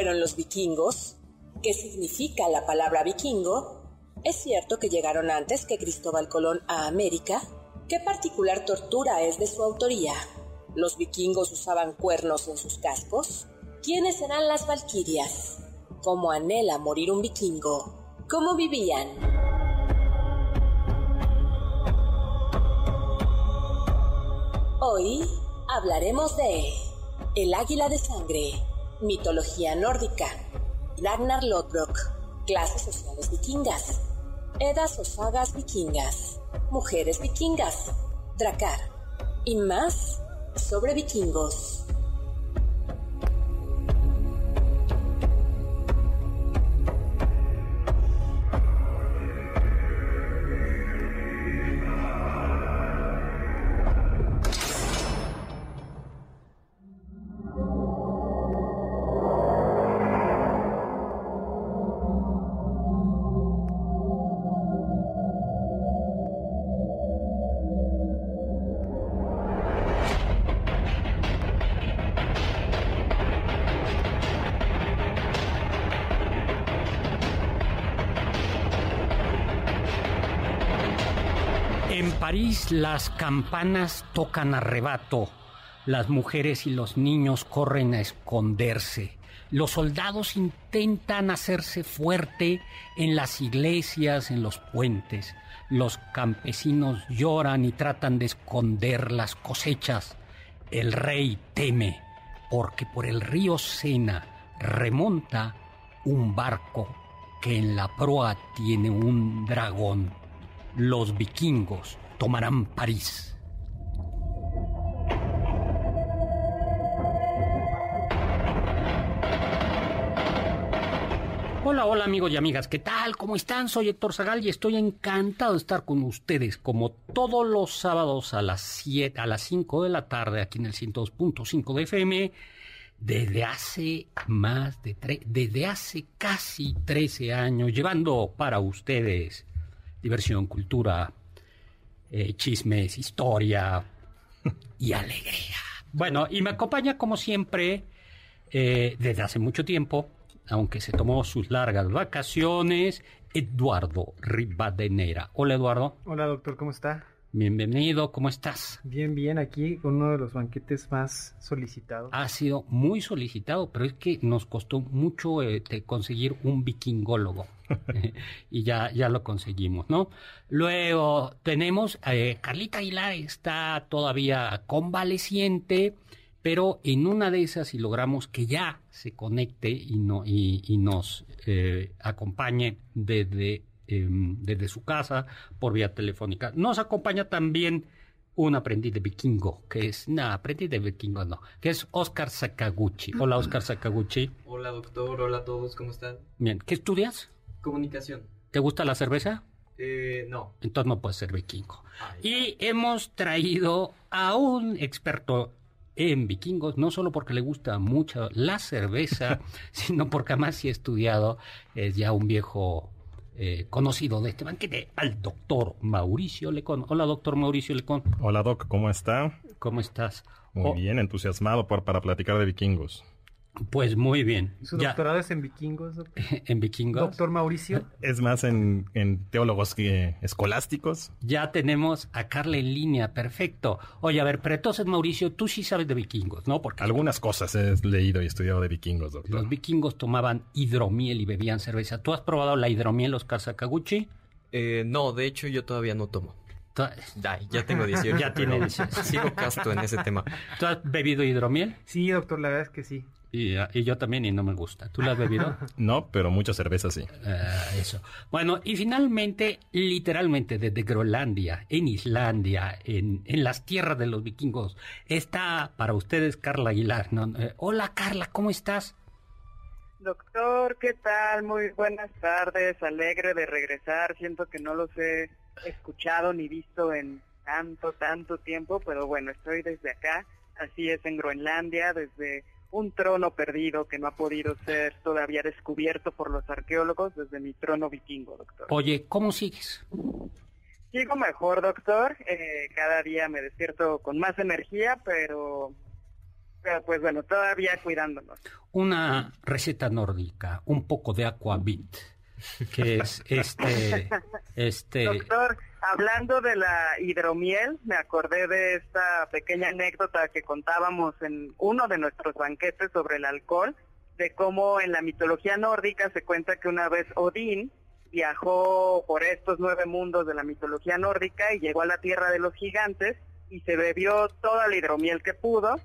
fueron los vikingos? ¿Qué significa la palabra vikingo? ¿Es cierto que llegaron antes que Cristóbal Colón a América? ¿Qué particular tortura es de su autoría? ¿Los vikingos usaban cuernos en sus cascos? ¿Quiénes eran las valquirias? ¿Cómo anhela morir un vikingo? ¿Cómo vivían? Hoy hablaremos de El águila de sangre, mitología nórdica, Ragnar Lodbrok, clases sociales vikingas, Edas o sagas vikingas, mujeres vikingas, Dracar y más sobre vikingos. París las campanas tocan a rebato, las mujeres y los niños corren a esconderse, los soldados intentan hacerse fuerte en las iglesias, en los puentes, los campesinos lloran y tratan de esconder las cosechas, el rey teme porque por el río Sena remonta un barco que en la proa tiene un dragón. Los vikingos tomarán París. Hola, hola amigos y amigas, ¿qué tal? ¿Cómo están? Soy Héctor Zagal y estoy encantado de estar con ustedes como todos los sábados a las 7, a las 5 de la tarde aquí en el 102.5 de FM desde hace más de desde hace casi 13 años llevando para ustedes diversión, cultura, eh, chismes, historia y alegría. Bueno, y me acompaña como siempre eh, desde hace mucho tiempo, aunque se tomó sus largas vacaciones, Eduardo Rivadenera. Hola Eduardo. Hola doctor, ¿cómo está? Bienvenido, ¿cómo estás? Bien, bien, aquí uno de los banquetes más solicitados. Ha sido muy solicitado, pero es que nos costó mucho eh, conseguir un vikingólogo. y ya, ya lo conseguimos, ¿no? Luego tenemos, eh, Carlita Aguilar está todavía convaleciente, pero en una de esas, si logramos que ya se conecte y, no, y, y nos eh, acompañe desde eh, desde su casa por vía telefónica. Nos acompaña también un aprendiz de vikingo, que es, no, aprendiz de vikingo no, que es Oscar Sakaguchi. Hola Oscar Sakaguchi. Hola doctor, hola a todos, ¿cómo están? Bien, ¿qué estudias? Comunicación. ¿Te gusta la cerveza? Eh, no. Entonces no puedes ser vikingo. y hemos traído a un experto en vikingos, no solo porque le gusta mucho la cerveza, sino porque además sí ha estudiado, es ya un viejo eh, conocido de este banquete, al doctor Mauricio Lecón. Hola, doctor Mauricio Lecón. Hola, doc, ¿cómo está? ¿Cómo estás? Muy oh. bien, entusiasmado por, para platicar de vikingos. Pues muy bien. ¿Su doctorado es en vikingos? Doctor? ¿En vikingos? Doctor Mauricio. Es más en, en teólogos que escolásticos. Ya tenemos a Carla en línea, perfecto. Oye, a ver, pero entonces, Mauricio, tú sí sabes de vikingos, ¿no? Porque algunas cosas he leído y estudiado de vikingos, doctor. Los vikingos tomaban hidromiel y bebían cerveza. ¿Tú has probado la hidromiel, Oscar Sakaguchi? Eh, no, de hecho yo todavía no tomo. Ya, ya tengo 18. Ya tiene 18. Sigo casto en ese tema. ¿Tú has bebido hidromiel? Sí, doctor, la verdad es que sí. Y, yo también y no me gusta. ¿Tú la has bebido? no, pero mucha cerveza sí. Ah, eso. Bueno, y finalmente, literalmente desde Groenlandia, en Islandia, en, en, las tierras de los vikingos, está para ustedes Carla Aguilar. Eh, hola Carla, ¿cómo estás? Doctor, ¿qué tal? Muy buenas tardes, alegre de regresar. Siento que no los he escuchado ni visto en tanto, tanto tiempo, pero bueno, estoy desde acá. Así es en Groenlandia, desde un trono perdido que no ha podido ser todavía descubierto por los arqueólogos desde mi trono vikingo, doctor. Oye, ¿cómo sigues? Sigo mejor, doctor. Eh, cada día me despierto con más energía, pero, pero pues bueno, todavía cuidándonos. Una receta nórdica, un poco de aquavit, que es este, este. Doctor, Hablando de la hidromiel, me acordé de esta pequeña anécdota que contábamos en uno de nuestros banquetes sobre el alcohol, de cómo en la mitología nórdica se cuenta que una vez Odín viajó por estos nueve mundos de la mitología nórdica y llegó a la tierra de los gigantes y se bebió toda la hidromiel que pudo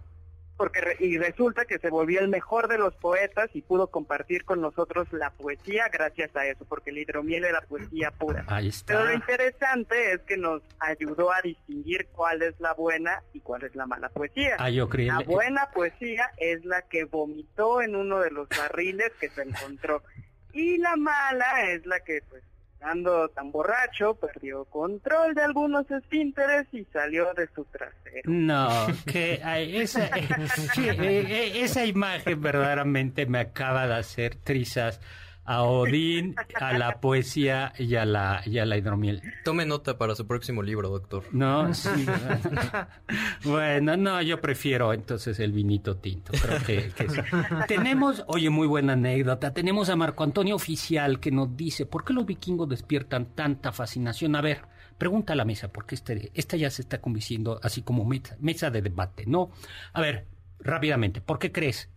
porque y resulta que se volvió el mejor de los poetas y pudo compartir con nosotros la poesía gracias a eso, porque el hidromiel era poesía pura. Ahí está. Pero lo interesante es que nos ayudó a distinguir cuál es la buena y cuál es la mala poesía. Ah, yo La buena poesía es la que vomitó en uno de los barriles que se encontró. Y la mala es la que pues Ando tan borracho, perdió control de algunos esfínteres y salió de su trasero. No, que esa, eh, eh, esa imagen verdaderamente me acaba de hacer trizas a Odín, a la poesía y a la, y a la hidromiel. Tome nota para su próximo libro, doctor. No, sí. bueno, no, yo prefiero entonces el vinito tinto. Creo que, Tenemos, oye, muy buena anécdota. Tenemos a Marco Antonio Oficial que nos dice, ¿por qué los vikingos despiertan tanta fascinación? A ver, pregunta a la mesa, porque este, esta ya se está convenciendo así como mesa, mesa de debate, ¿no? A ver, rápidamente, ¿por qué crees?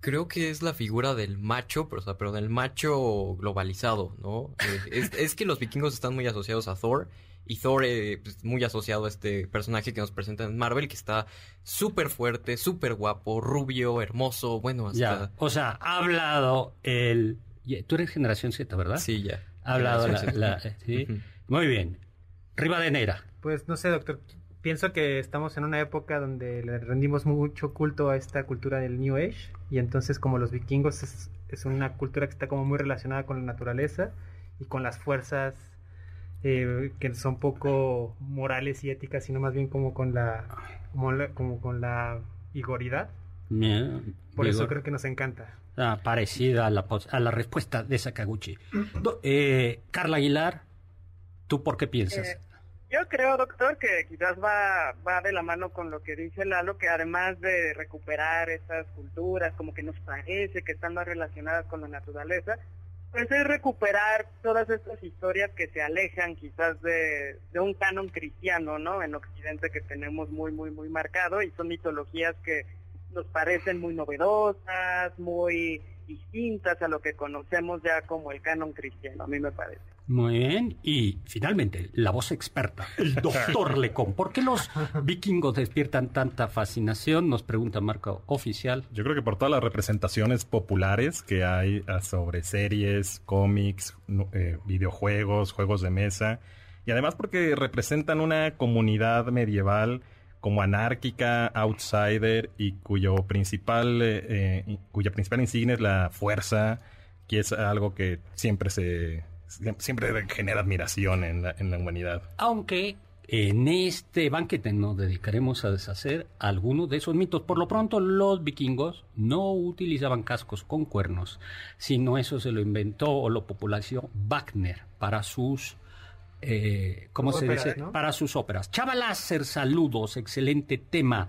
Creo que es la figura del macho, pero, o sea, pero del macho globalizado, ¿no? Eh, es, que los vikingos están muy asociados a Thor y Thor eh, pues, muy asociado a este personaje que nos presenta en Marvel, que está súper fuerte, súper guapo, rubio, hermoso, bueno, hasta... Ya, o sea, ha hablado el... Tú eres generación Z, ¿verdad? Sí, ya. Ha hablado la... ¿sí? Muy bien. Rivadeneira. Pues no sé, doctor pienso que estamos en una época donde le rendimos mucho culto a esta cultura del New Age y entonces como los vikingos es, una cultura que está como muy relacionada con la naturaleza y con las fuerzas eh, que son poco morales y éticas sino más bien como con la como, con la vigoridad. Por eso creo que nos encanta. Ah, parecida a la, a la respuesta de Sakaguchi. Eh, Carla Aguilar ¿tú por qué piensas? Eh, yo creo, doctor, que quizás va, va de la mano con lo que dice Lalo, que además de recuperar estas culturas, como que nos parece que están más relacionadas con la naturaleza, pues es recuperar todas estas historias que se alejan quizás de, de un canon cristiano, ¿no? En Occidente que tenemos muy, muy, muy marcado y son mitologías que nos parecen muy novedosas, muy distintas a lo que conocemos ya como el canon cristiano, a mí me parece. Muy bien. Y finalmente, la voz experta, el doctor Lecón. ¿Por qué los vikingos despiertan tanta fascinación? Nos pregunta Marco Oficial. Yo creo que por todas las representaciones populares que hay ah, sobre series, cómics, eh, videojuegos, juegos de mesa. Y además porque representan una comunidad medieval como anárquica, outsider y cuyo principal, eh, eh, cuya principal insignia es la fuerza, que es algo que siempre se siempre genera admiración en la, en la humanidad. Aunque en este banquete nos dedicaremos a deshacer algunos de esos mitos. Por lo pronto, los vikingos no utilizaban cascos con cuernos, sino eso se lo inventó o lo popularizó Wagner para sus eh, ¿cómo se dice? Para sus óperas. Chavaláser, saludos, excelente tema.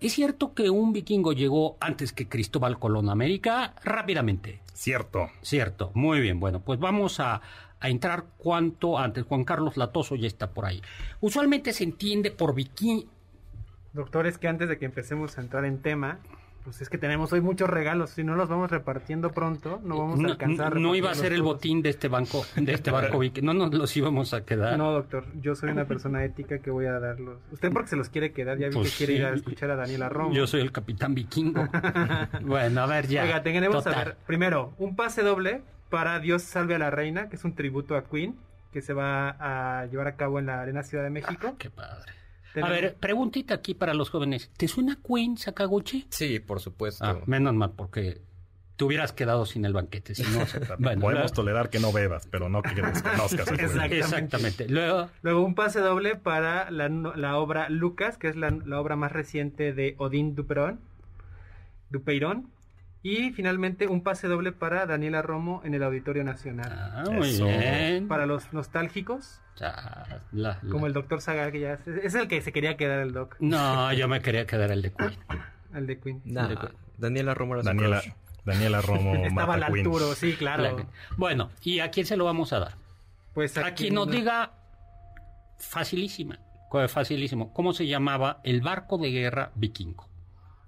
¿Es cierto que un vikingo llegó antes que Cristóbal Colón a América? Rápidamente. Cierto. Cierto. Muy bien. Bueno, pues vamos a, entrar cuanto antes. Juan Carlos Latoso ya está por ahí. Usualmente se entiende por viking... Doctor, es que antes de que empecemos a entrar en tema, Pues es que tenemos hoy muchos regalos, si no los vamos repartiendo pronto, no vamos a alcanzar. no- no iba a ser el botín de este banco, de este barco Vic- No nos los íbamos a quedar. No, doctor, yo soy una persona ética que voy a darlos. Usted porque se los quiere quedar, ya vi Pues que quiere ir a escuchar a Daniela Romo. Yo soy el capitán vikingo. bueno, a ver ya. Oiga, tenemos Total. a ver, primero, un pase doble para Dios salve a la reina, que es un tributo a Queen, que se va a llevar a cabo en la Arena Ciudad de México. Qué padre. A ver, preguntita aquí para los jóvenes. ¿Te suena Queen Sakaguchi? Sí, por supuesto. Ah, menos mal, porque te hubieras quedado sin el banquete. Si no, bueno, Podemos tolerar que no bebas, pero no que desconozcas. el. Exacto. Exactamente. Luego, Luego un pase doble para la, obra Lucas, que es la, la obra más reciente de Odín Duperón. Dupeirón. Y finalmente un pase doble para Daniela Romo en el Auditorio Nacional. ah, muy Eso. bien. Para los nostálgicos, Ya, la- la- como el doctor Sagar, que ya es, es el que se quería quedar el doc, No, yo me quería quedar el de Queen. el de Queen. Nah, Daniela Romo era su Daniela, crush. Daniela Romo Estaba a Queen. altura, sí, claro. La- Bueno, ¿y a quién se lo vamos a dar? Pues A quien nos diga facilísima, facilísimo, ¿cómo se llamaba el barco de guerra vikingo?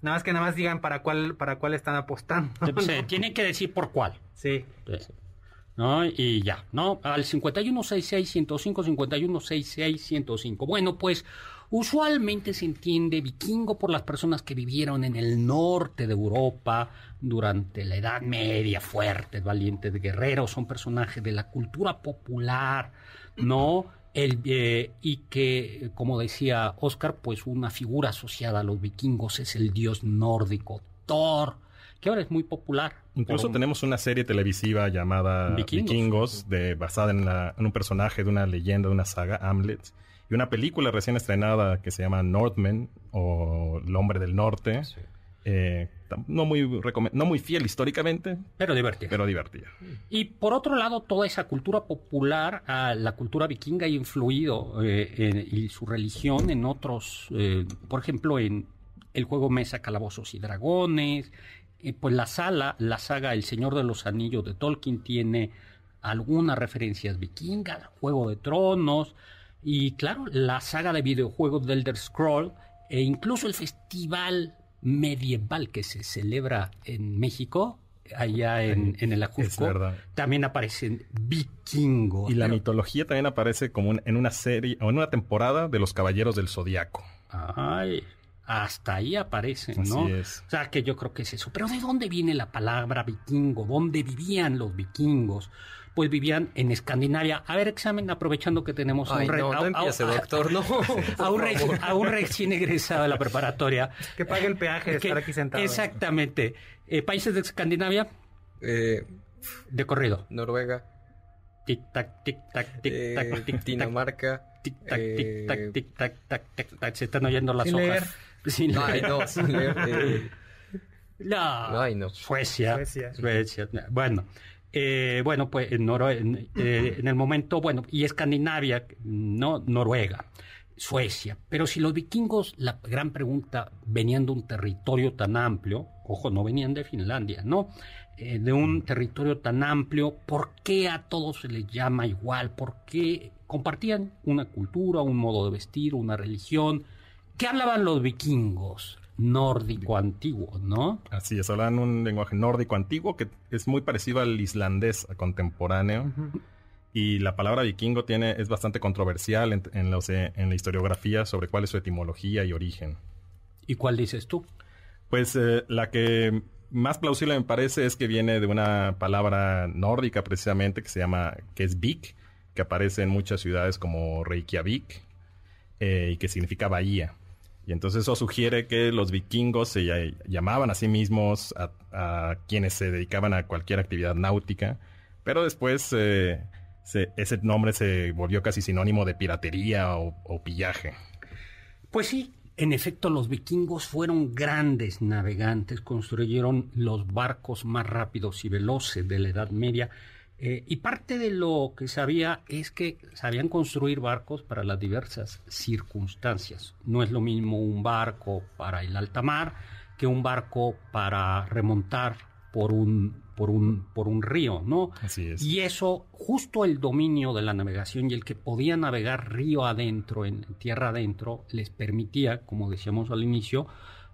Nada más que nada más digan para cuál, para cuál están apostando. Se tiene que decir por cuál. Sí. Sí. ¿No? Y ya, ¿no? Al 5166-105, 5166-105. Bueno, pues usualmente se entiende vikingo por las personas que vivieron en el norte de Europa durante la Edad Media, fuertes, valientes guerreros, son personajes de la cultura popular, ¿no? El, eh, y que, como decía Oscar, pues una figura asociada a los vikingos es el dios nórdico Thor, que ahora es muy popular. Incluso tenemos una serie televisiva llamada Vikingos. Vikingos, de, basada en, la- en un personaje de una leyenda, de una saga, Hamlet. Y una película recién estrenada que se llama Northman o El Hombre del Norte. Eh, no, muy no muy fiel históricamente, Pero divertido. pero divertida. Y por otro lado, toda esa cultura popular, ah, la cultura vikinga ha influido eh, en- y su religión en otros, eh, por ejemplo, en el juego Mesa, Calabozos y Dragones, eh, pues la sala, la saga El Señor de los Anillos de Tolkien tiene algunas referencias vikingas, Juego de Tronos, y claro, la saga de videojuegos de Elder Scroll, e incluso el festival medieval que se celebra en México, allá en, en el Ajusco, también aparecen vikingos. Y la Pero- mitología también aparece como en una serie o en una temporada de los Caballeros del Zodiaco. Ay, hasta ahí aparecen, ¿no? Así es. O sea, que yo creo que es eso. Pero ¿de dónde viene la palabra vikingo? ¿Dónde vivían los vikingos? Pues vivían en Escandinavia. A ver, examen, aprovechando que tenemos a Ay, un, re- no, a- no a- empiece, a- doctor, no. a un a un recién egresado de la preparatoria. Que pague el peaje de Que- estar aquí sentado. Exactamente. Eh, países de Escandinavia, Eh, de corrido. Noruega, Tic tac, tic tac, tic tac, eh, tic tac, Dinamarca. tic tac, eh, tic tac, tic tac, tac, tac, tac. Se están oyendo las Sin hojas. leer. Sin Ay, leer. no, sin leer. eh, No. Ay, no. Suecia. Suecia. Suecia. Bueno. Eh, bueno, pues en, Noro- en, eh, en el momento, bueno, y Escandinavia, no Noruega, Suecia. Pero si los vikingos, la gran pregunta, venían de un territorio tan amplio, ojo, no venían de Finlandia, ¿no? Eh, de un territorio tan amplio, ¿por qué a todos se les llama igual? ¿Por qué compartían una cultura, un modo de vestir, una religión? ¿Qué hablaban los vikingos? Nórdico antiguo, ¿no? Así es, hablan un lenguaje nórdico antiguo que es muy parecido al islandés contemporáneo. Y la palabra vikingo tiene, es bastante controversial en, en los, eh, en la historiografía sobre cuál es su etimología y origen. ¿Y cuál dices tú? Pues eh, la que más plausible me parece es que viene de una palabra nórdica precisamente que se llama, que es vik, que aparece en muchas ciudades como Reykjavik eh, y que significa bahía. Y entonces eso sugiere que los vikingos se ll- llamaban a sí mismos a, quienes se dedicaban a cualquier actividad náutica, pero después eh, se- ese nombre se volvió casi sinónimo de piratería o pillaje. Pues sí, en efecto los vikingos fueron grandes navegantes, construyeron los barcos más rápidos y veloces de la Edad Media. Eh, y parte de lo que sabía es que sabían construir barcos para las diversas circunstancias. No es lo mismo un barco para el alta mar que un barco para remontar por un, por un, por un río, ¿no? Así es. Y eso, justo el dominio de la navegación y el que podía navegar río adentro, en tierra adentro, les permitía, como decíamos al inicio,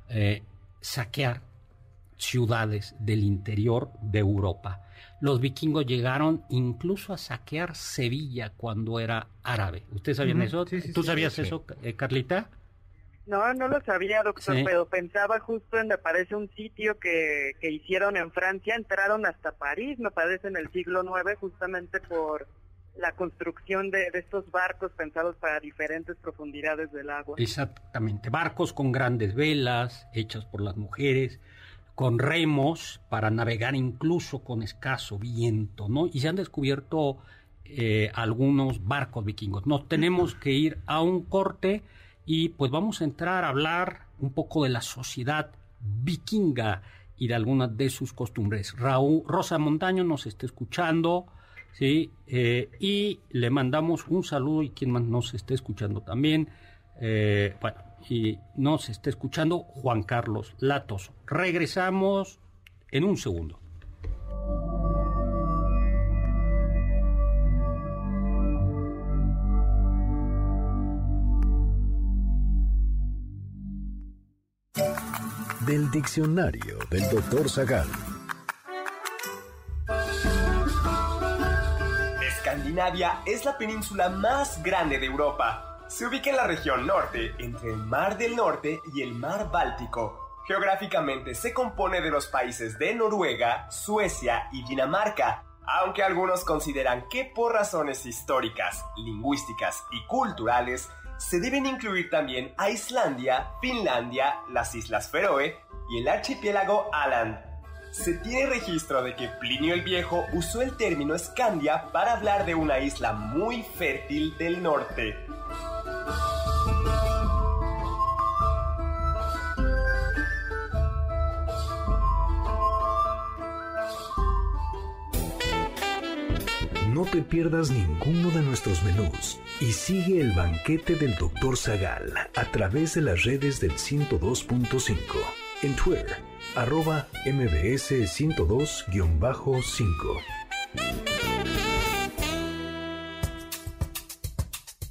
eh, saquear ciudades del interior de Europa. Los vikingos llegaron incluso a saquear Sevilla cuando era árabe. ¿Ustedes sabían eso? ¿Tú sabías eso, eh, Carlita? No, no lo sabía, doctor, pero pensaba justo en, me parece, un sitio que, que hicieron en Francia, entraron hasta París, me parece, en el siglo IX, justamente por la construcción de, estos barcos pensados para diferentes profundidades del agua. Exactamente, barcos con grandes velas, hechas por las mujeres, con remos para navegar incluso con escaso viento, ¿no? Y se han descubierto eh, algunos barcos vikingos. Nos tenemos que ir a un corte y pues vamos a entrar a hablar un poco de la sociedad vikinga y de algunas de sus costumbres. Raúl, Rosa Montaño nos está escuchando. ¿sí? Eh, y le mandamos un saludo y quien más nos esté escuchando también, eh, bueno, y nos está escuchando Juan Carlos Latos. Regresamos en un segundo. Del diccionario del doctor Zagal. Escandinavia es la península más grande de Europa. Se ubica en la región norte, entre el Mar del Norte y el Mar Báltico. Geográficamente se compone de los países de Noruega, Suecia y Dinamarca, aunque algunos consideran que por razones históricas, lingüísticas y culturales se deben incluir también a Islandia, Finlandia, las Islas Feroe y el archipiélago Aland se tiene registro de que Plinio el Viejo usó el término Escandia para hablar de una isla muy fértil del norte. No te pierdas ninguno de nuestros menús y sigue el banquete del Dr. Zagal a través de las redes del 102.5 en Twitter, arroba mbs102-5.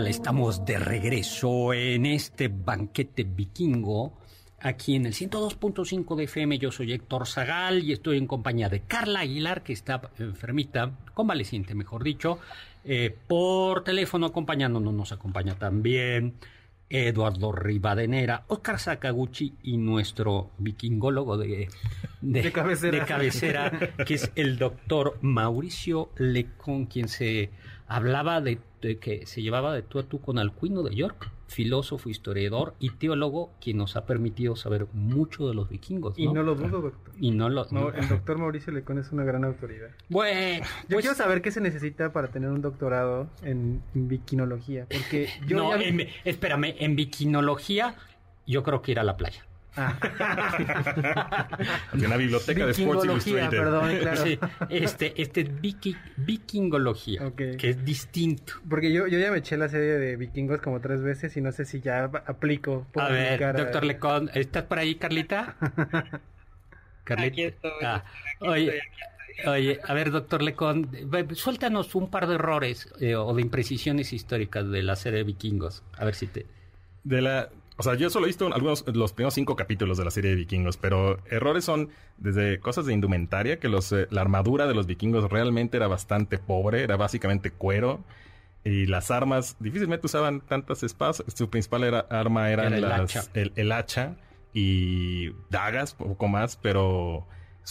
Hola, estamos de regreso en este banquete vikingo aquí en el 102.5 de FM. Yo soy Héctor Zagal y estoy en compañía de Carla Aguilar, que está enfermita, convaleciente, mejor dicho, eh, por teléfono acompañándonos. Nos acompaña también Eduardo Rivadenera, Oscar Sakaguchi y nuestro vikingólogo de, de, cabecera. de, cabecera. que es el doctor Mauricio Lecon, quien se hablaba de, que se llevaba de tú a tú con Alcuino de York filósofo, historiador y teólogo, quien nos ha permitido saber mucho de los vikingos. Y no lo dudo, doctor. Y no lo. el doctor Mauricio Lecón es una gran autoridad. Bueno, yo pues quiero saber qué se necesita para tener un doctorado en, vikinología. Porque yo. No, espérame, en vikinología, yo creo que ir a la playa. Ah. una biblioteca de Sports Illustrated. Perdón, claro. este, este vikingología, que es distinto. Porque yo, yo ya me eché la serie de vikingos como tres veces y no sé si ya aplico. A ver, doctor Lecon, ¿estás por ahí, Carlita? Carlita. Ah, oye, Oye, a ver, doctor Lecon, suéltanos un par de errores eh, o de imprecisiones históricas de la serie de vikingos. A ver si te... De la, o sea, yo solo he visto algunos, los primeros cinco capítulos de la serie de vikingos, pero errores son desde cosas de indumentaria, que los, eh, la armadura de los vikingos realmente era bastante pobre, era básicamente cuero. Y las armas difícilmente usaban tantas espadas. Su principal era, arma eran el, las, hacha. El, hacha y dagas, poco más, pero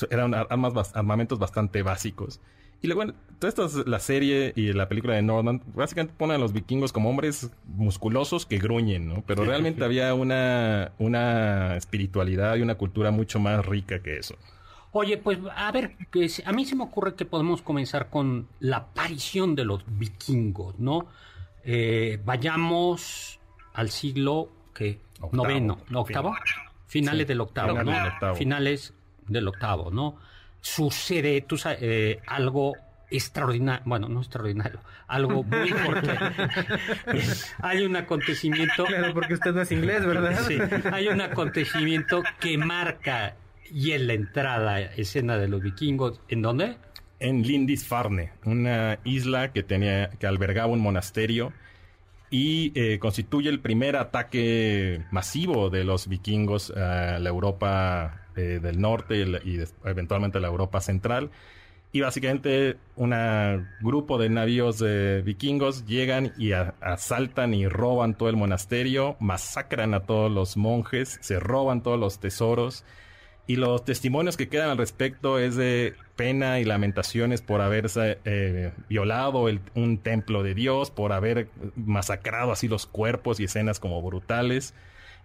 eran armas, armamentos bastante básicos. Y luego, toda esta la serie y la película de Norman, básicamente ponen a los vikingos como hombres musculosos que gruñen, ¿no? Pero realmente había una, una espiritualidad y una cultura mucho más rica que eso. Oye, pues a ver, a mí se me ocurre que podemos comenzar con la aparición de los vikingos, ¿no? Eh, vayamos al siglo que noveno, ¿no? octavo, finales del octavo, ¿no? Finales del octavo, ¿no? Sucede, tú sabes, eh, algo extraordinario, bueno, no extraordinario, algo muy importante. hay un acontecimiento. Claro, porque usted no es inglés, ¿verdad? Sí, hay un acontecimiento que marca y en la entrada escena de los vikingos, ¿en dónde? En Lindisfarne, una isla que tenía, que albergaba un monasterio y eh, constituye el primer ataque masivo de los vikingos a la Europa eh, del norte y, eventualmente la Europa central. Y básicamente un grupo de navíos vikingos llegan y asaltan y roban todo el monasterio, masacran a todos los monjes, se roban todos los tesoros. Y los testimonios que quedan al respecto es de pena y lamentaciones por haberse eh, violado un templo de Dios, por haber masacrado así los cuerpos y escenas como brutales.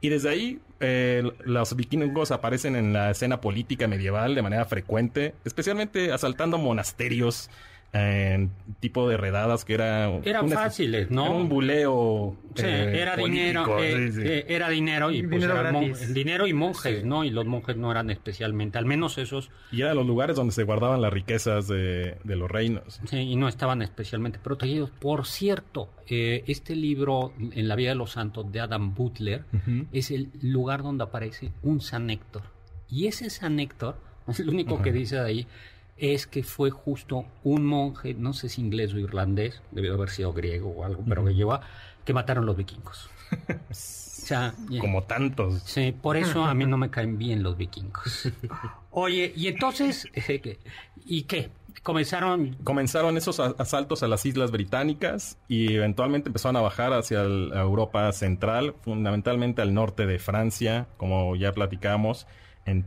Y desde ahí eh, los vikingos aparecen en la escena política medieval de manera frecuente, especialmente asaltando monasterios en tipo de redadas que era eran fáciles no un buleo sí, eh, era dinero eh, eh, era dinero y pues dinero, y monjes no y los monjes no eran especialmente al menos esos. Y eran los lugares donde se guardaban las riquezas de, los reinos. Sí y no estaban especialmente protegidos. Por cierto este libro en la vida de los santos de Adam Butler es el lugar donde aparece un San Héctor. Y ese San Héctor es el único que dice de ahí es que fue justo un monje, no sé si inglés o irlandés, debió haber sido griego o algo, pero que lleva, que mataron los vikingos. o sea, Como tantos. Sí, por eso a mí no me caen bien los vikingos. Oye, y entonces, ¿y qué? Comenzaron... Comenzaron esos asaltos a las islas británicas y eventualmente empezaron a bajar hacia Europa central, fundamentalmente al norte de Francia, como ya platicamos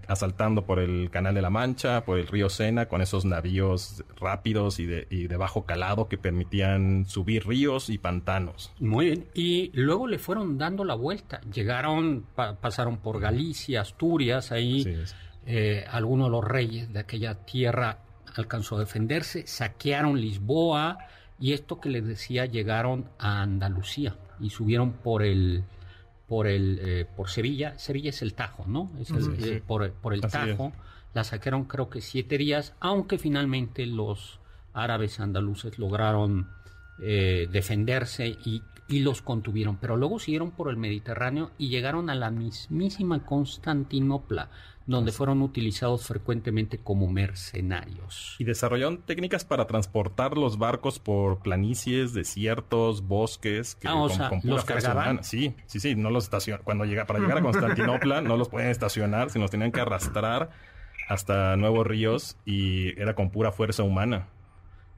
asaltando por el Canal de la Mancha, por el río Sena, con esos navíos rápidos y de, bajo calado que permitían subir ríos y pantanos. Muy bien, y luego le fueron dando la vuelta. Llegaron, pasaron por Galicia, Asturias, ahí eh, algunos de los reyes de aquella tierra alcanzó a defenderse, saquearon Lisboa y esto que les decía, llegaron a Andalucía y subieron por el por el eh, por Sevilla. Sevilla es el Tajo, ¿no? Es eh, por, por, el Tajo. La saquearon creo que siete días, aunque finalmente los árabes andaluces lograron eh, defenderse y, y, los contuvieron. Pero luego siguieron por el Mediterráneo y llegaron a la mismísima Constantinopla, donde fueron utilizados frecuentemente como mercenarios. Y desarrollaron técnicas para transportar los barcos por planicies, desiertos, bosques, que ah, los cargaban. Sí, sí, sí, no los cuando llega para llegar a Constantinopla no los pueden estacionar, sino los tenían que arrastrar hasta nuevos ríos y era con pura fuerza humana.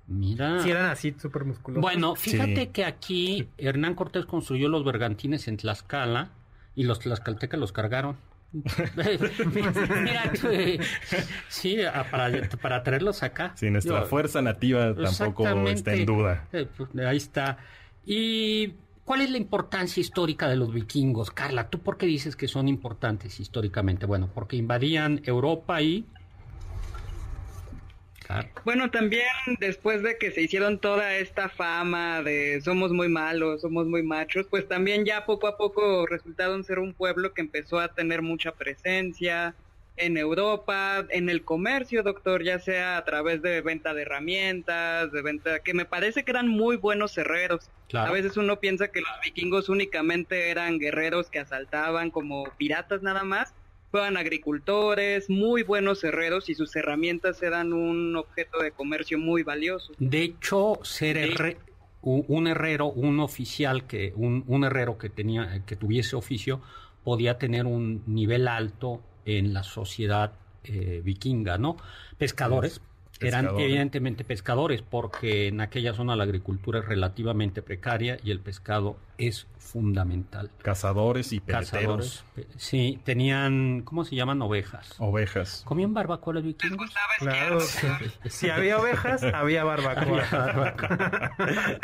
Mira. Sí, eran así, súper musculosos. Bueno, fíjate que aquí Hernán Cortés construyó los bergantines en Tlaxcala y los tlaxcaltecas los cargaron. Mira, sí, para, para, traerlos acá. Sí, nuestra fuerza nativa tampoco está en duda. Eh, pues, ahí está. ¿Y cuál es la importancia histórica de los vikingos? Carla, ¿tú por qué dices que son importantes históricamente? Bueno, porque invadían Europa y bueno, también después de que se hicieron toda esta fama de somos muy malos, somos muy machos, pues también ya poco a poco resultaron ser un pueblo que empezó a tener mucha presencia en Europa, en el comercio, doctor, ya sea a través de venta de herramientas, de venta, que me parece que eran muy buenos herreros. A veces uno piensa que los vikingos únicamente eran guerreros que asaltaban como piratas nada más, fueron agricultores, muy buenos herreros y sus herramientas eran un objeto de comercio muy valioso. De hecho, ser un herrero, un oficial que un, un, herrero que tenía que tuviese oficio podía tener un nivel alto en la sociedad eh, vikinga, ¿no? Pescadores, eran evidentemente pescadores, porque en aquella zona la agricultura es relativamente precaria y el pescado es fundamental. Cazadores y peleteros. sí, tenían, ¿cómo se llaman? Ovejas. Ovejas. ¿Comían barbacoa los vikingos? Claro, si había ovejas, había barbacoa.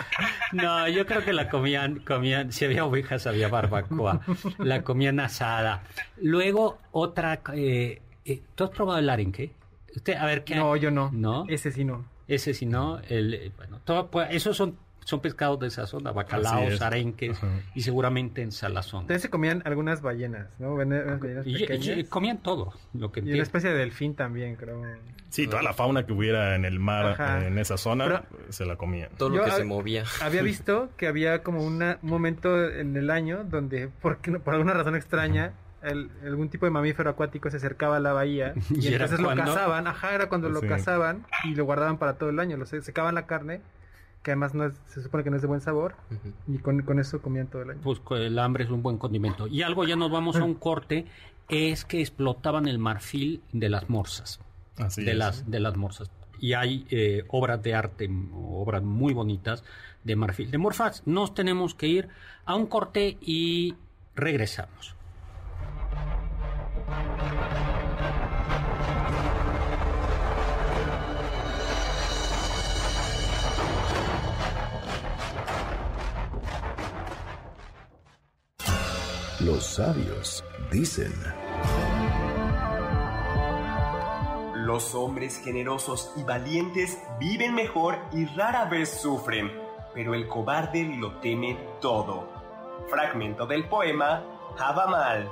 no, yo creo que la comían, comían, si había ovejas, había barbacoa. La comían asada. Luego, otra, eh, eh, ¿tú has probado el arenque? Usted, a ver, ¿qué? No, yo no. ¿No? Ese sí no. Ese sí no. El, eh, bueno, todo, pues, esos son, son pescados de esa zona, bacalaos, es. arenques Ajá. y seguramente en salazón. También se comían algunas ballenas, ¿no? Ballenas Y, y- pequeñas. y comían todo, lo que Y una entiendo. especie de delfín también, creo. Sí, toda la fauna que hubiera en el mar, Ajá. eh, en esa zona, Pero- se la comían. Todo lo Yo que hab- se movía. Había visto que había como una, un momento en el año donde, por, por alguna razón extraña, el- algún tipo de mamífero acuático se acercaba a la bahía y, ¿Y era entonces lo cazaban. Ajá, era cuando lo Sí. cazaban y lo guardaban para todo el año. Lo se- secaban la carne, que además no es- se supone que no es de buen sabor, y con, con eso comían todo el año. Pues el hambre es un buen condimento. Y algo, ya nos vamos a un corte, es que explotaban el marfil de las morsas. Así de es. las de las morsas y hay eh, obras de arte obras muy bonitas de marfil de morfas nos tenemos que ir a un corte y regresamos Los sabios dicen, Los hombres generosos y valientes viven mejor y rara vez sufren, pero el cobarde lo teme todo. Fragmento del poema Mal.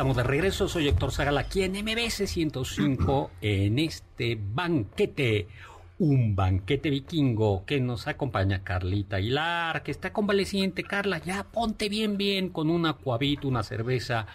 Estamos de regreso. Soy Héctor Zagal aquí en MBS 105 en este banquete. Un banquete vikingo que nos acompaña Carlita Aguilar, que está convaleciente. Carla, ya ponte bien, bien con un acuavit, una cerveza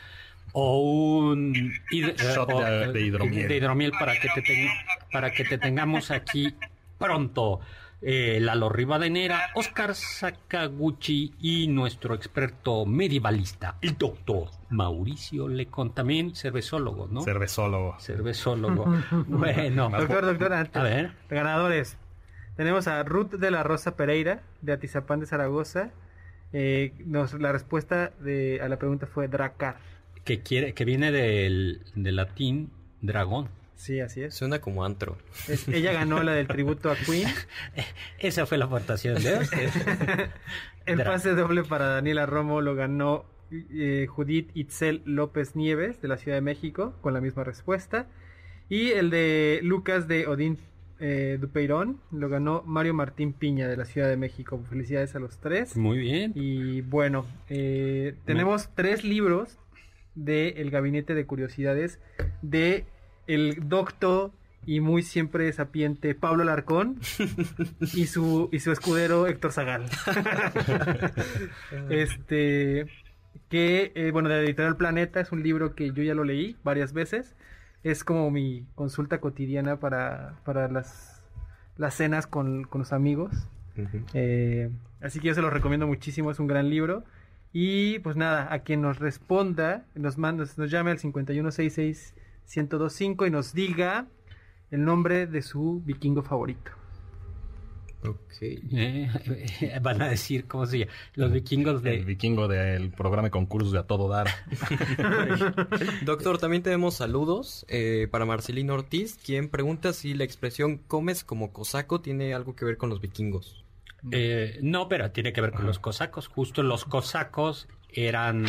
o un hid- Shot o, de- eh, de hidromiel. de hidromiel para que te, ten- para que te tengamos aquí pronto. Eh, Lalo Rivadenera, Oscar Sakaguchi y nuestro experto medievalista, el doctor Mauricio Lecon, también cervezólogo, ¿no? Cervezólogo. cervezólogo. bueno, Doctor, doctor, antes. a ver. Ganadores. Tenemos a Ruth de la Rosa Pereira, de Atizapán de Zaragoza. Eh, nos, la respuesta de, a la pregunta fue Dracar. que quiere, que viene del, del latín dragón. Sí, así es. Suena como antro. Es- ella ganó la del tributo a Queen. Esa fue la aportación de usted. El pase doble para Daniela Romo lo ganó eh, Judith Itzel López Nieves de la Ciudad de México con la misma respuesta. Y el de Lucas de Odín eh, Dupeirón lo ganó Mario Martín Piña de la Ciudad de México. Felicidades a los tres. Muy bien. Y bueno, eh, tenemos tres libros de El Gabinete de Curiosidades de el doctor y muy siempre sapiente Pablo Larcón y su y su escudero Héctor Zagal. este que eh, bueno de la editorial Planeta es un libro que yo ya lo leí varias veces. Es como mi consulta cotidiana para, para las, las cenas con, con los amigos. Eh, así que yo se los recomiendo muchísimo, es un gran libro. Y pues nada, a quien nos responda, nos, manda, nos llame al 5166-1025 y nos diga el nombre de su vikingo favorito. Ok. Eh, van a decir, ¿cómo se llama? Los vikingos El de... vikingo del programa de concursos de a todo dar. Doctor, también tenemos saludos eh, para Marcelino Ortiz, quien pregunta si la expresión comes como cosaco tiene algo que ver con los vikingos. Eh, no, pero tiene que ver con los cosacos. Justo los cosacos eran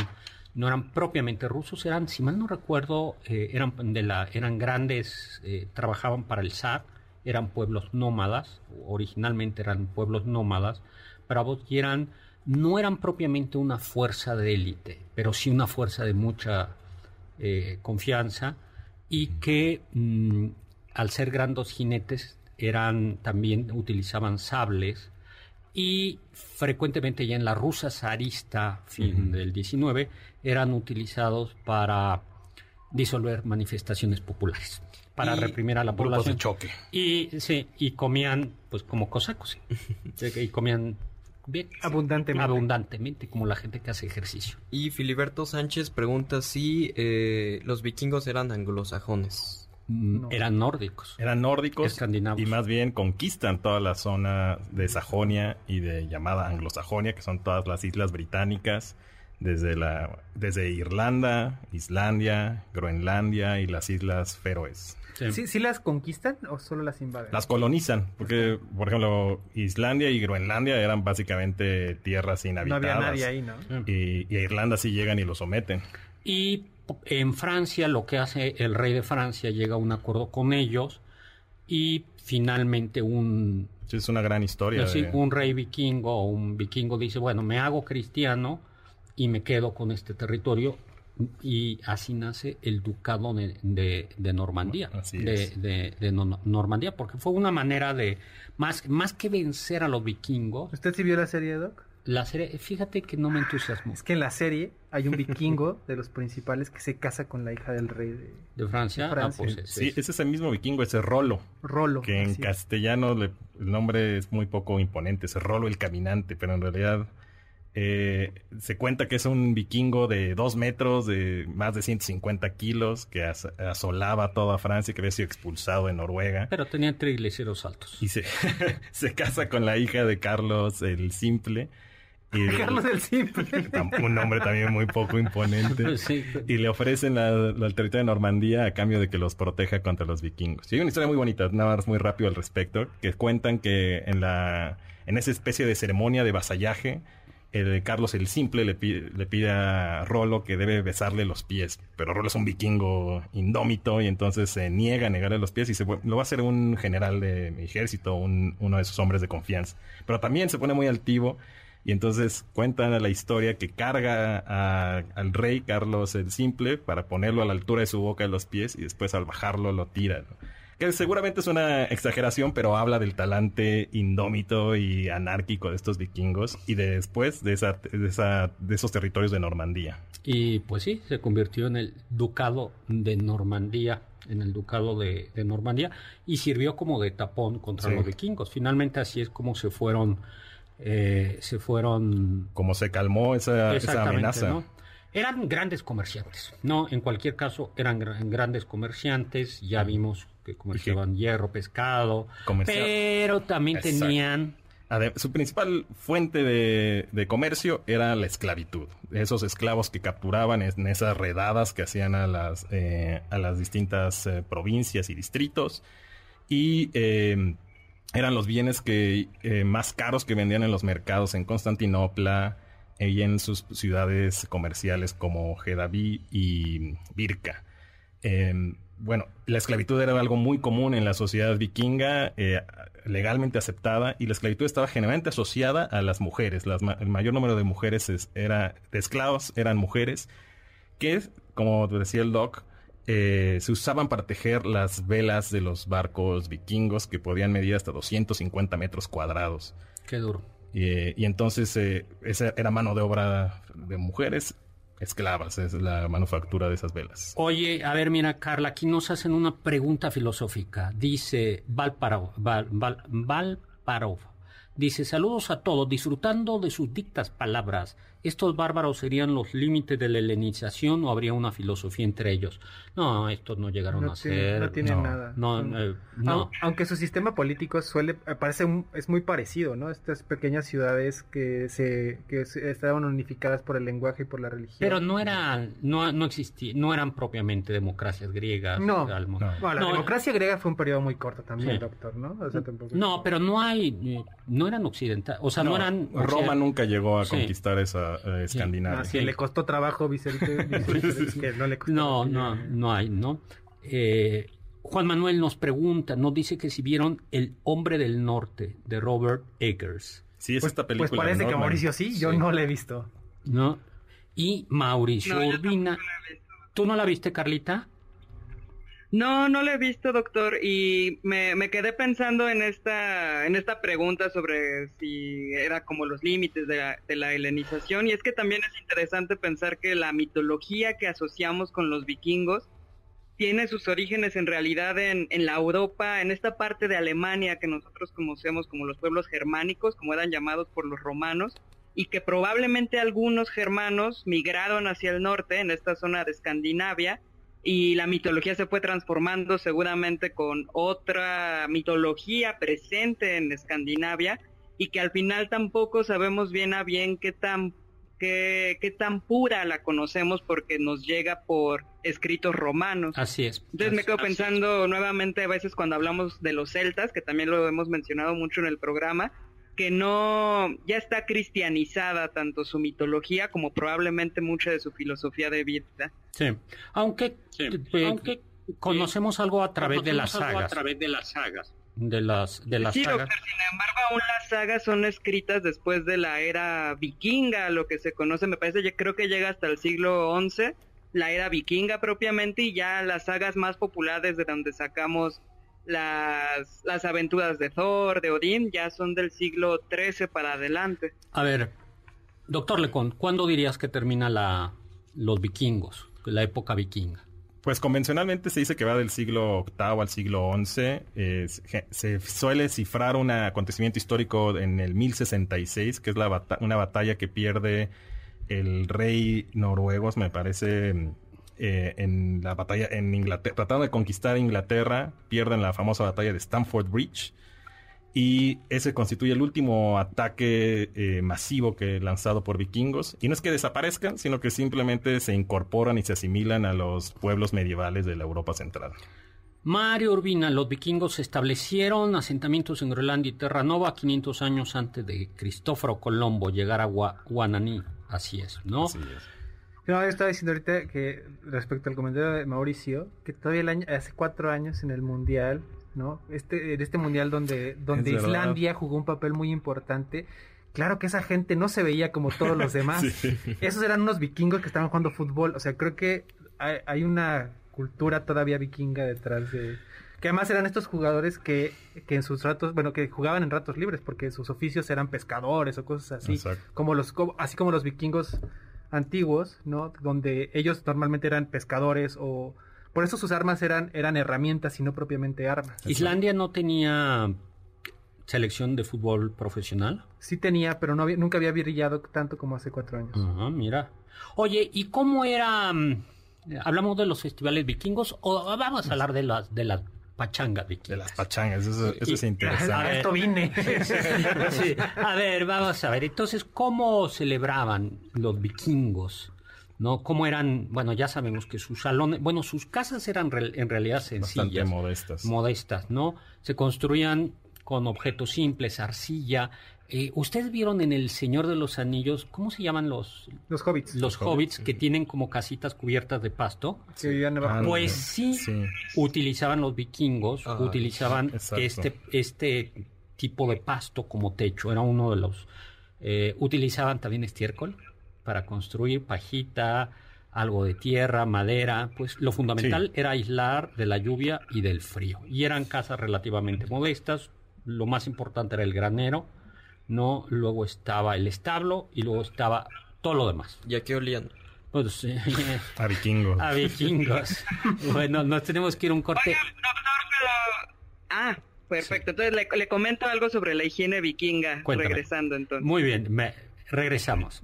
no eran propiamente rusos, eran, si mal no recuerdo, eh, eran de la, eran grandes, eh, trabajaban para el zar, eran pueblos nómadas, originalmente eran pueblos nómadas, bravos y eran, no eran propiamente una fuerza de élite, pero sí una fuerza de mucha eh, confianza y que mm, al ser grandes jinetes eran también utilizaban sables y frecuentemente ya en la rusa zarista fin del 19 eran utilizados para disolver manifestaciones populares para Y reprimir a la población de choque. y sí y comían pues como cosacos y comían bien Abundantemente. abundantemente como la gente que hace ejercicio Y Filiberto Sánchez pregunta si eh, los vikingos eran anglosajones. Mm, No. eran nórdicos Eran nórdicos Escandinavos. y más bien conquistan toda la zona de Sajonia y de llamada Anglosajonia, que son todas las islas británicas, desde, la, desde Irlanda, Islandia, Groenlandia y las islas Feroes. Sí. ¿Sí, sí las conquistan o solo las invaden? Las colonizan, porque, por ejemplo, Islandia y Groenlandia eran básicamente tierras no inhabitadas. había nadie ahí, ¿no? Y, y a Irlanda sí llegan y lo someten. Y en Francia lo que hace el rey de Francia llega a un acuerdo con ellos y finalmente un, Sí, es una gran historia. así, de- un rey vikingo o un vikingo dice, bueno, me hago cristiano y me quedo con este territorio y así nace el ducado de, de- de Normandía, Así de, es. de- de no- Normandía, porque fue una manera de, más, más que vencer a los vikingos, ¿Usted sí vio la serie, Doc? La serie, fíjate que no me entusiasmó. Es que en la serie hay un vikingo de los principales que se casa con la hija del rey de De Francia, De Francia. ah, pues ese Sí, es. es ese mismo vikingo, ese Rolo. Rolo. que en castellano le- el nombre es muy poco imponente, es Rolo el Caminante, pero en realidad eh, se cuenta que es un vikingo de dos metros, de más de 150 kilos, que as- asolaba toda Francia, que había sido expulsado de Noruega. Pero tenía triglicéridos altos. Y se, se casa con la hija de Carlos el Simple. Y Carlos el Simple. un nombre también muy poco imponente. Sí. Y le ofrecen la, la- el territorio de Normandía a cambio de que los proteja contra los vikingos. Y hay una historia muy bonita, nada más muy rápido al respecto, que cuentan que en la en esa especie de ceremonia de vasallaje, el Carlos el Simple le pide, le pide a Rolo que debe besarle los pies. Pero Rolo es un vikingo indómito y entonces se niega a negarle los pies y se, lo va a hacer un general de mi ejército, un- uno de sus hombres de confianza. Pero también se pone muy altivo y entonces cuentan la historia que carga a- al rey Carlos el Simple para ponerlo a la altura de su boca de los pies y después al bajarlo lo tira. ¿no? Que seguramente es una exageración, pero habla del talante indómito y anárquico de estos vikingos y de después de, esa, de, esa, de esos territorios de Normandía. Y pues sí, se convirtió en el ducado de Normandía, en el ducado de, de Normandía, y sirvió como de tapón contra Sí. los vikingos. Finalmente así es como se fueron, eh, se fueron Como se calmó esa, amenaza. ¿no? Eran grandes comerciantes, ¿no? En cualquier caso, eran gra- grandes comerciantes, ya vimos que comerciaban hierro, pescado, Comercial- pero también Exacto. tenían Su principal fuente de, de comercio era la esclavitud. Esos esclavos que capturaban en esas redadas que hacían a las, eh, a las distintas eh, provincias y distritos. Y eh, eran los bienes que eh, más caros que vendían en los mercados en Constantinopla y en sus ciudades comerciales como Gedaví y Birka. Eh, bueno, la esclavitud era algo muy común en la sociedad vikinga, eh, legalmente aceptada, y la esclavitud estaba generalmente asociada a las mujeres. El mayor número de mujeres es- era, de esclavos eran mujeres, que, como decía el doc, eh, se usaban para tejer las velas de los barcos vikingos que podían medir hasta 250 metros cuadrados. Qué duro. Y entonces eh, esa era mano de obra de mujeres esclavas, es la manufactura de esas velas. Oye, a ver, mira, Carla, aquí nos hacen una pregunta filosófica. Dice Valparov, Val, Val- Valparov. Dice, saludos a todos, disfrutando de sus dictas palabras. ¿Estos bárbaros serían los límites de la helenización o habría una filosofía entre ellos? No, estos no llegaron No a tiene- ser... no tienen no, nada. No, eh, no. Aunque su sistema político suele eh, parece un- es muy parecido, ¿no? Estas pequeñas ciudades que se que se- estaban unificadas por el lenguaje y por la religión. Pero no eran, no, no existía, no eran propiamente democracias griegas. No. Almo. No. Bueno, la No, democracia griega fue un periodo muy corto también, Sí. doctor, ¿no? O sea, tampoco- No, pero no hay, no eran occidentales, o sea, no, eran... Roma nunca llegó a Sí. conquistar esa eh, Escandinavia. Sí, le costó trabajo Vicente, Vicente, que no le costó. No, no, no hay, ¿no? Eh, Juan Manuel nos pregunta, nos dice que si vieron El Hombre del Norte de Robert Eggers, Sí, es Pues, esta película. pues parece que. Mauricio sí, yo Sí. no la he visto. ¿no? Y Mauricio No, Urbina. ¿Tú no la viste, Carlita? No, no lo he visto, doctor, y me, me, quedé pensando en esta, en esta pregunta sobre si era como los límites de la, de la helenización, y es que también es interesante pensar que la mitología que asociamos con los vikingos tiene sus orígenes en realidad en, en, la Europa, en esta parte de Alemania que nosotros conocemos como los pueblos germánicos, como eran llamados por los romanos, y que probablemente algunos germanos migraron hacia el norte, en esta zona de Escandinavia, y la mitología se fue transformando seguramente con otra mitología presente en Escandinavia y que al final tampoco sabemos bien a bien qué tan qué, qué tan pura la conocemos porque nos llega por escritos romanos. Así es. Entonces me quedo pensando nuevamente a veces cuando hablamos de los celtas, que también lo hemos mencionado mucho en el programa, que no ya está cristianizada tanto su mitología como probablemente mucha de su filosofía de vida. Sí, aunque, eh, aunque conocemos algo a través de las sagas. A través de las sagas. De las, de las sí, sagas. Doctor, sin embargo, aún las sagas son escritas después de la era vikinga, lo que se conoce, me parece, yo creo que llega hasta el siglo XI, la era vikinga propiamente, y ya las sagas más populares de donde sacamos las, las aventuras de Thor, de Odín, ya son del siglo XIII para adelante. A ver, doctor Lecon, ¿cuándo dirías que termina la, los vikingos, la época vikinga? Pues convencionalmente se dice que va del siglo VIII al siglo XI. Eh, se suele cifrar un acontecimiento histórico en el 1066, que es la bata una batalla que pierde el rey noruego, me parece, eh, en la batalla en Inglaterra, tratando de conquistar Inglaterra, pierden la famosa batalla de Stamford Bridge. Y ese constituye el último ataque eh, masivo que lanzado por vikingos. Y no es que desaparezcan, sino que simplemente se incorporan y se asimilan a los pueblos medievales de la Europa central. Mario Urbina, los vikingos establecieron asentamientos en Groenlandia y Terranova 500 años antes de Cristóforo Colombo llegar a Guananí. Así es, ¿no? Así es. No, yo estaba diciendo ahorita que respecto al comentario de Mauricio, que todavía el año, hace cuatro años en el Mundial, ¿no? Este, en este Mundial donde, donde Islandia jugó un papel muy importante. Claro que esa gente no se veía como todos los demás. sí. Esos eran unos vikingos que estaban jugando fútbol. O sea, creo que hay, hay una cultura todavía vikinga detrás de, que además eran estos jugadores que, que en sus ratos, bueno, que jugaban en ratos libres porque sus oficios eran pescadores o cosas así, Exacto. como los así como los vikingos antiguos, ¿no? Donde ellos normalmente eran pescadores o por eso sus armas eran eran herramientas y no propiamente armas. Islandia no tenía selección de fútbol profesional. Sí tenía, pero no había, nunca había brillado tanto como hace cuatro años. Ajá, mira. Oye, ¿y cómo era? mm, Hablamos de los festivales vikingos o vamos a hablar de las de las pachangas vikingas. De las pachangas, eso, eso es interesante. A esto vine. Sí, A ver, vamos a ver. Entonces, ¿cómo celebraban los vikingos? ¿No? ¿Cómo eran? Bueno, ya sabemos que sus salones, bueno, sus casas eran re- en realidad Bastante sencillas, modestas. modestas, ¿no? Se construían con objetos simples, arcilla. Eh, Ustedes vieron en El Señor de los Anillos, ¿cómo se llaman los, Los hobbits. los hobbits que tienen como casitas cubiertas de pasto? vivían. Ah, Pues no. sí, Sí. utilizaban los vikingos, Ay, utilizaban exacto. este, este tipo de pasto como techo, era uno de los... eh, utilizaban también estiércol para construir pajita, algo de tierra, madera, pues lo fundamental era aislar de la lluvia y del frío. Y eran casas relativamente modestas, lo más importante era el granero, no, luego estaba el establo y luego estaba todo lo demás. ¿Y a qué olían? Pues, eh, A vikingos. a vikingos. bueno, nos tenemos que ir a un corte. Oiga, doctor, pero... Ah, perfecto. Entonces le, le comento algo sobre la higiene vikinga, Cuéntame. regresando entonces. Muy bien, me- regresamos.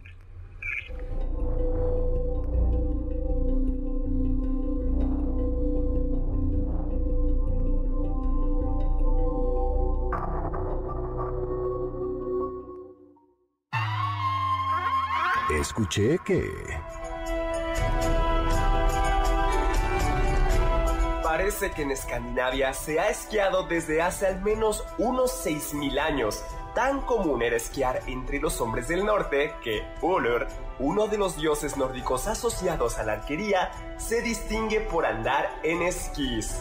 Escuché que... Parece que en Escandinavia se ha esquiado desde hace al menos unos 6.000 años. Tan común era esquiar entre los hombres del norte que Ullur, uno de los dioses nórdicos asociados a la arquería, se distingue por andar en esquís.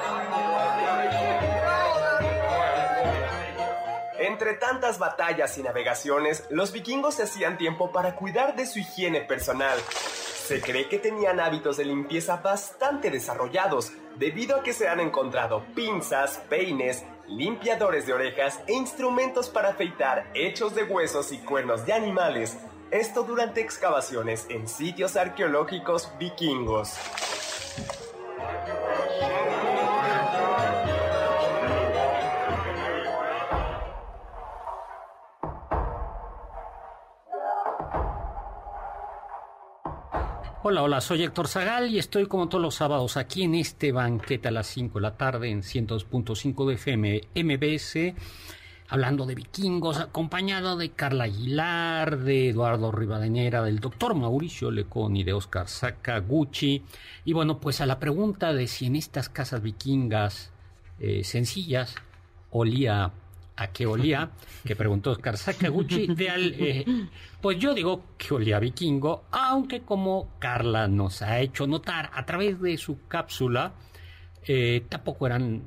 Entre tantas batallas y navegaciones, los vikingos se hacían tiempo para cuidar de su higiene personal. Se cree que tenían hábitos de limpieza bastante desarrollados, debido a que se han encontrado pinzas, peines, limpiadores de orejas e instrumentos para afeitar hechos de huesos y cuernos de animales, esto durante excavaciones en sitios arqueológicos vikingos. Hola, hola, soy Héctor Zagal y estoy como todos los sábados aquí en este banquete a las 5 de la tarde en 100.5 de FM MBS, hablando de vikingos, acompañado de Carla Aguilar, de Eduardo Rivadeneira, del doctor Mauricio Lecón y de Oscar Sakaguchi. Y bueno, pues a la pregunta de si en estas casas vikingas eh, sencillas olía a qué olía, que preguntó Oscar Sakaguchi, de al, eh, pues yo digo que olía a vikingo, aunque como Carla nos ha hecho notar a través de su cápsula, eh, tampoco eran,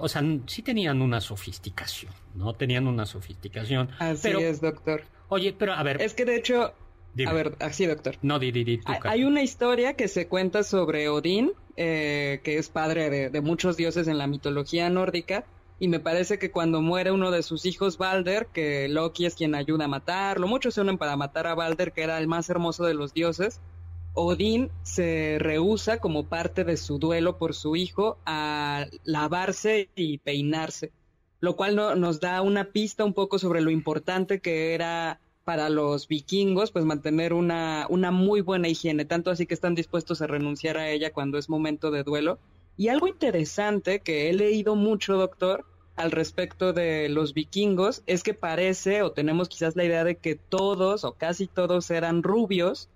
o sea, sí tenían una sofisticación, ¿no? Tenían una sofisticación. Así pero, es, doctor. Oye, pero a ver, Es que de hecho, dime. a ver, así, doctor. no, di, di, di, tú, Hay- una historia que se cuenta sobre Odín, eh, que es padre de, de muchos dioses en la mitología nórdica, y me parece que cuando muere uno de sus hijos, Balder, que Loki es quien ayuda a matarlo, muchos se unen para matar a Balder, que era el más hermoso de los dioses, Odín se rehúsa como parte de su duelo por su hijo a lavarse y peinarse, lo cual no- nos da una pista un poco sobre lo importante que era para los vikingos, pues mantener una, una muy buena higiene, tanto así que están dispuestos a renunciar a ella cuando es momento de duelo. Y algo interesante que he leído mucho, doctor, al respecto de los vikingos, es que parece, o tenemos quizás la idea de que todos o casi todos eran rubios,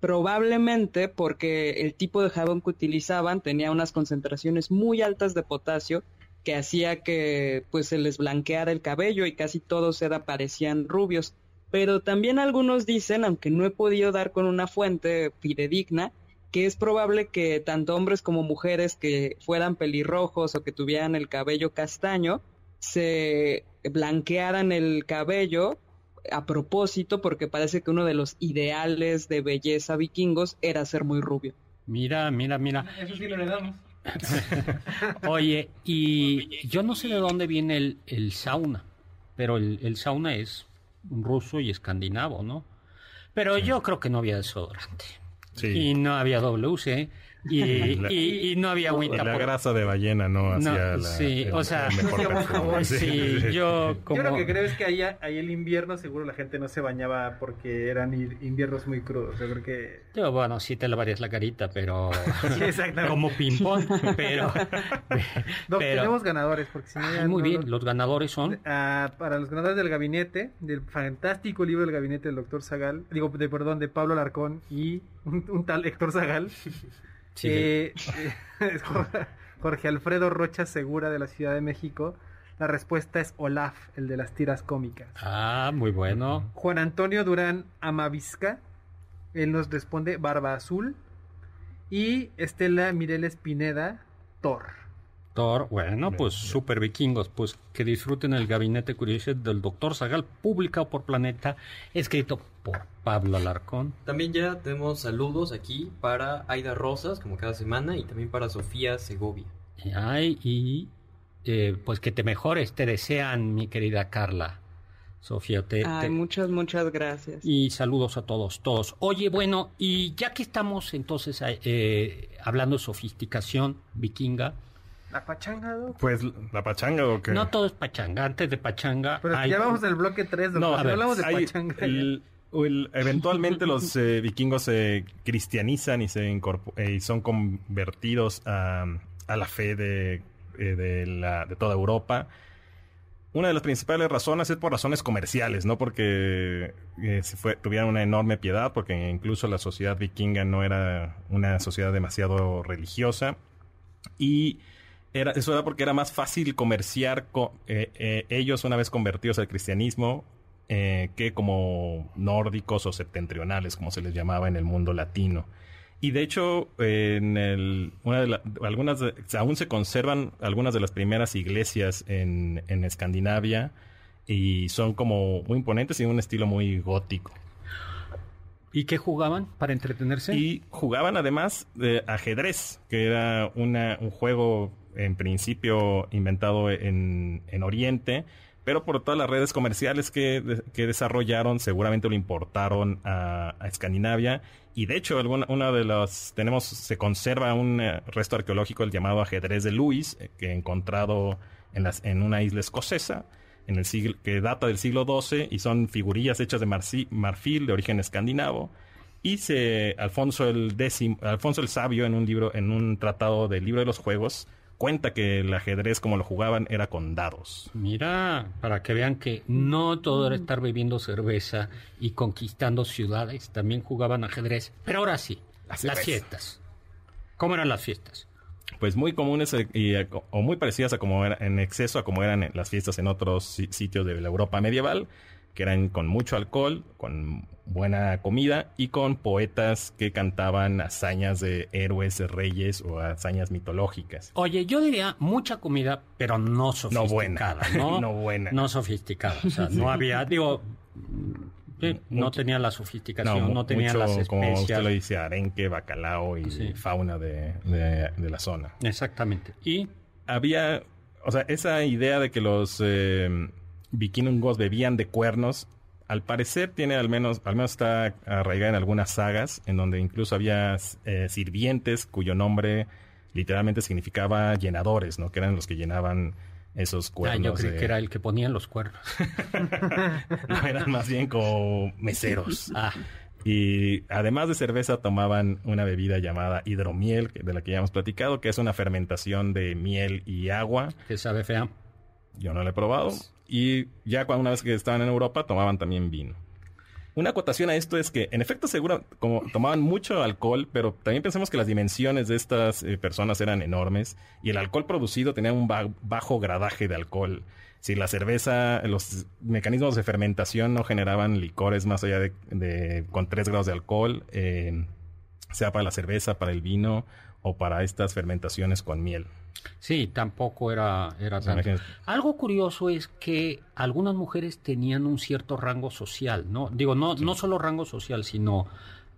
probablemente porque el tipo de jabón que utilizaban tenía unas concentraciones muy altas de potasio que hacía que pues se les blanqueara el cabello y casi todos era parecían rubios. Pero también algunos dicen, aunque no he podido dar con una fuente fidedigna, que es probable que tanto hombres como mujeres que fueran pelirrojos o que tuvieran el cabello castaño se blanquearan el cabello a propósito porque parece que uno de los ideales de belleza vikingos era ser muy rubio. Mira, mira, mira. Eso sí lo le damos. Oye, y yo no sé de dónde viene el, el sauna, pero el, el sauna es ruso y escandinavo, ¿no? Pero yo creo que no había desodorante. Y no había WC. Y, La- y- y no había agüita La por- grasa de ballena no hacía la, sí, el- o sea, Como sí, yo como... Yo lo que creo es que ahí, ahí el invierno seguro la gente no se bañaba porque eran inviernos muy crudos. Yo creo que... Yo, bueno, sí te lavarías la carita, pero... Sí, exactamente. como ping-pong, pero... Doc, pero- tenemos ganadores porque si no Ay, muy no- bien, los ganadores son... Ah, para los ganadores del gabinete, del fantástico libro del gabinete del doctor Zagal, digo, de, perdón, de Pablo Larcón y un, un tal Héctor Zagal, Sí, eh, eh, Jorge Alfredo Rocha Segura de la Ciudad de México. La respuesta es Olaf, el de las tiras cómicas. Ah, muy bueno. Juan Antonio Durán Amavisca, él nos responde Barba Azul. Y Estela Mireles Pineda, Thor. Thor, bueno, pues super vikingos, pues que disfruten el gabinete curioso del doctor Zagal, publicado por Planeta, escrito por Pablo Alarcón. También ya tenemos saludos aquí para Aida Rosas, como cada semana, y también para Sofía Segovia. Ay, y eh, pues que te mejores, te desean, mi querida Carla. Sofía, te, Ay, te- muchas, muchas gracias. y saludos a todos, todos. Oye, bueno, y ya que estamos entonces eh, hablando de sofisticación vikinga, La pachanga, ¿no? Pues la pachanga o qué? No todo es pachanga. Antes de pachanga. Pero hay- ya vamos del bloque 3, No, doctor. a Si ver, hablamos de hay- pachanga. el- el- eventualmente los eh, vikingos se cristianizan y se eh, y son convertidos a, a la fe de, eh, de, la- de toda Europa. Una de las principales razones es por razones comerciales, no porque eh, se fue- tuvieran una enorme piedad, porque incluso la sociedad vikinga no era una sociedad demasiado religiosa. Y era, eso era porque era más fácil comerciar con eh, eh, ellos una vez convertidos al cristianismo eh, que como nórdicos o septentrionales, como se les llamaba en el mundo latino. Y de hecho, en el, una de la- algunas de- aún se conservan algunas de las primeras iglesias en, en Escandinavia y son como muy imponentes y un estilo muy gótico. ¿Y qué jugaban para entretenerse? Y jugaban además de ajedrez, que era una- un juego en principio inventado en, en Oriente, pero por todas las redes comerciales que, que desarrollaron, seguramente lo importaron a, Escandinavia. Y de hecho, alguna, una de las tenemos, se conserva un eh, resto arqueológico, el llamado ajedrez de Lewis, eh, que encontrado en, las, en una isla escocesa, en el siglo, que data del siglo XII, y son figurillas hechas de marfil de origen escandinavo. Y se Alfonso el décimo, Alfonso el Sabio en un libro, en un tratado del libro de los juegos, cuenta que el ajedrez como lo jugaban era con dados. Mira, para que vean que no todo era estar bebiendo cerveza y conquistando ciudades, también jugaban ajedrez. Pero ahora sí, La las fiestas. ¿Cómo eran las fiestas? Pues muy comunes eh, y, eh, o muy parecidas a como era en exceso a como eran en las fiestas en otros si- sitios de la Europa medieval, que eran con mucho alcohol, con buena comida y con poetas que cantaban hazañas de héroes, de reyes o hazañas mitológicas. Oye, yo diría mucha comida, pero no sofisticada, ¿no? No buena. No sofisticada. O sea, no había, digo, sí, no tenía la sofisticación, no, tenía mucho, las como usted especias. lo dice, arenque, bacalao y Sí. fauna de, de- de la zona. Exactamente. Y Había, o sea, esa idea de que los eh, vikingos bebían de cuernos, al parecer tiene al menos, al menos está arraigada en algunas sagas, en donde incluso había eh, sirvientes cuyo nombre literalmente significaba llenadores, ¿no? Que eran los que llenaban esos ah, cuernos. yo creí de- que era el que ponía los cuernos. no, eran más bien como meseros. Ah, Y además de cerveza tomaban una bebida llamada hidromiel, de la que ya hemos platicado, que es una fermentación de miel y agua. que sabe fea. Yo no lo he probado. Y ya una vez que estaban en Europa tomaban también vino. Una acotación a esto es que, en efecto, seguro, como tomaban mucho alcohol, pero también pensemos que las dimensiones de estas eh, personas eran enormes y el alcohol producido tenía un ba- bajo gradaje de alcohol. Si la cerveza, los mecanismos de fermentación no generaban licores más allá de, de- con 3 grados de alcohol, eh, sea para la cerveza, para el vino o para estas fermentaciones con miel. Sí, tampoco era, era tanto. Algo curioso es que algunas mujeres tenían un cierto rango social, ¿no? Digo, no, no solo rango social, sino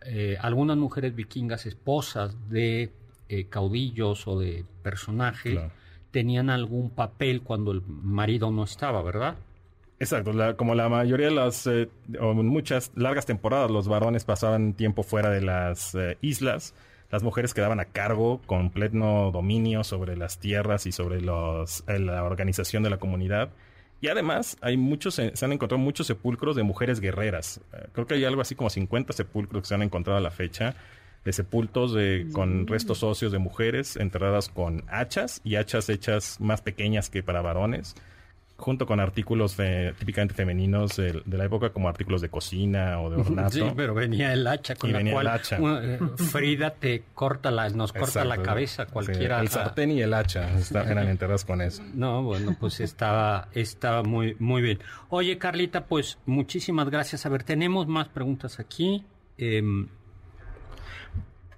eh, algunas mujeres vikingas, esposas de eh, caudillos o de personajes, Claro. tenían algún papel cuando el marido no estaba, ¿verdad? Exacto, la- como la mayoría de las, eh, o muchas largas temporadas, los varones pasaban tiempo fuera de las eh, islas, las mujeres quedaban a cargo con pleno dominio sobre las tierras y sobre los, eh, la organización de la comunidad. Y además, hay muchos, eh, se han encontrado muchos sepulcros de mujeres guerreras. Eh, creo que hay algo así como 50 sepulcros que se han encontrado a la fecha, de sepultos de, con restos óseos de mujeres enterradas con hachas y hachas hechas más pequeñas que para varones junto con artículos típicamente femeninos de, de la época, como artículos de cocina o de ornato. Sí, pero venía el hacha con Y la venía el cual hacha. una, eh, Frida te corta la, nos corta la cabeza Sí, cualquiera. el sartén y el hacha eran enterrados con eso. No, bueno, pues estaba, estaba muy, muy bien. Oye, Carlita, pues muchísimas gracias. A ver, tenemos más preguntas aquí. Em,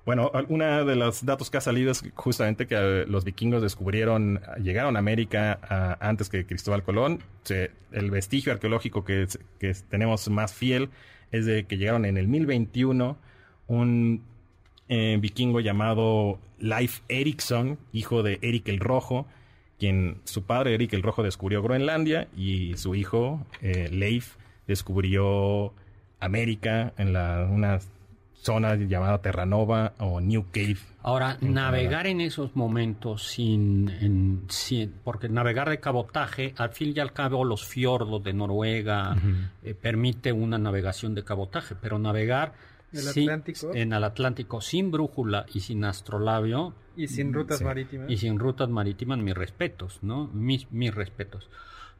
Bueno, una de los datos que ha salido es justamente que eh, los vikingos descubrieron, llegaron a América ah, antes que Cristóbal Colón. El vestigio arqueológico que, tenemos más fiel es de que llegaron en el 1021 un eh, vikingo llamado Leif Erikson, hijo de Erik el Rojo, quien su padre Erik el Rojo descubrió Groenlandia y su hijo eh, Leif descubrió América en la, una zona llamada Terranova o New Cave. Ahora, navegar en esos momentos sin, sin, Porque navegar de cabotaje, al fin y al cabo, los fiordos de Noruega eh, permite una navegación de cabotaje, pero navegar en el Atlántico sin brújula y sin astrolabio. Y sin rutas marítimas. Y sin rutas marítimas, mis respetos, ¿no? Mis, mis respetos.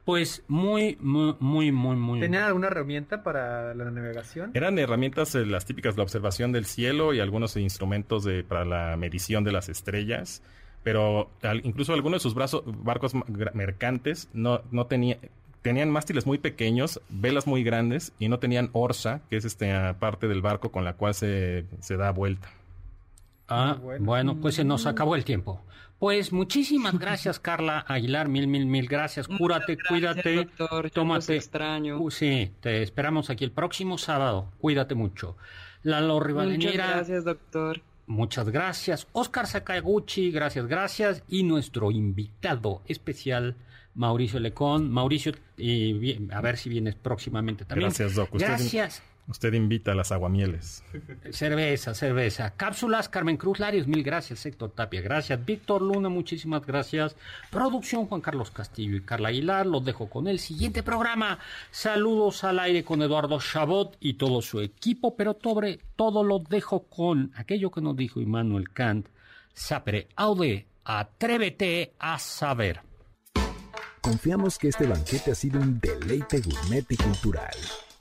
Pues muy, muy, muy, muy, muy. ¿Tenían alguna herramienta para la navegación? Eran herramientas eh, las típicas, la observación del cielo y algunos instrumentos de, para la medición de las estrellas. Pero incluso algunos de sus brazos, barcos mercantes no, no tenía, tenían mástiles muy pequeños, velas muy grandes y no tenían orsa, que es esta parte del barco con la cual se, se da vuelta. Ah, bueno. pues se nos acabó el tiempo. Pues muchísimas gracias, Carla Aguilar. Mil, mil, mil gracias. Cúrate, cuídate. Doctor, tómate. extraño. Uh, sí, te esperamos aquí el próximo sábado. Cuídate mucho. Lalo Rivadeneira. Muchas gracias, doctor. Muchas gracias. Oscar Sakaguchi, gracias, gracias. Y nuestro invitado especial, Mauricio Lecón. Mauricio, y a ver si vienes próximamente también. Gracias, Doc. Gracias. Usted invita a las aguamieles. Cerveza, cerveza. Cápsulas, Carmen Cruz Larios, mil gracias. Héctor Tapia, gracias. Víctor Luna, muchísimas gracias. Producción, Juan Carlos Castillo y Carla Aguilar. Los dejo con el siguiente programa. Saludos al aire con Eduardo Chabot y todo su equipo, pero sobre todo lo dejo con aquello que nos dijo Immanuel Kant. Sapere aude, atrévete a saber. Confiamos que este banquete ha sido un deleite gourmet y cultural.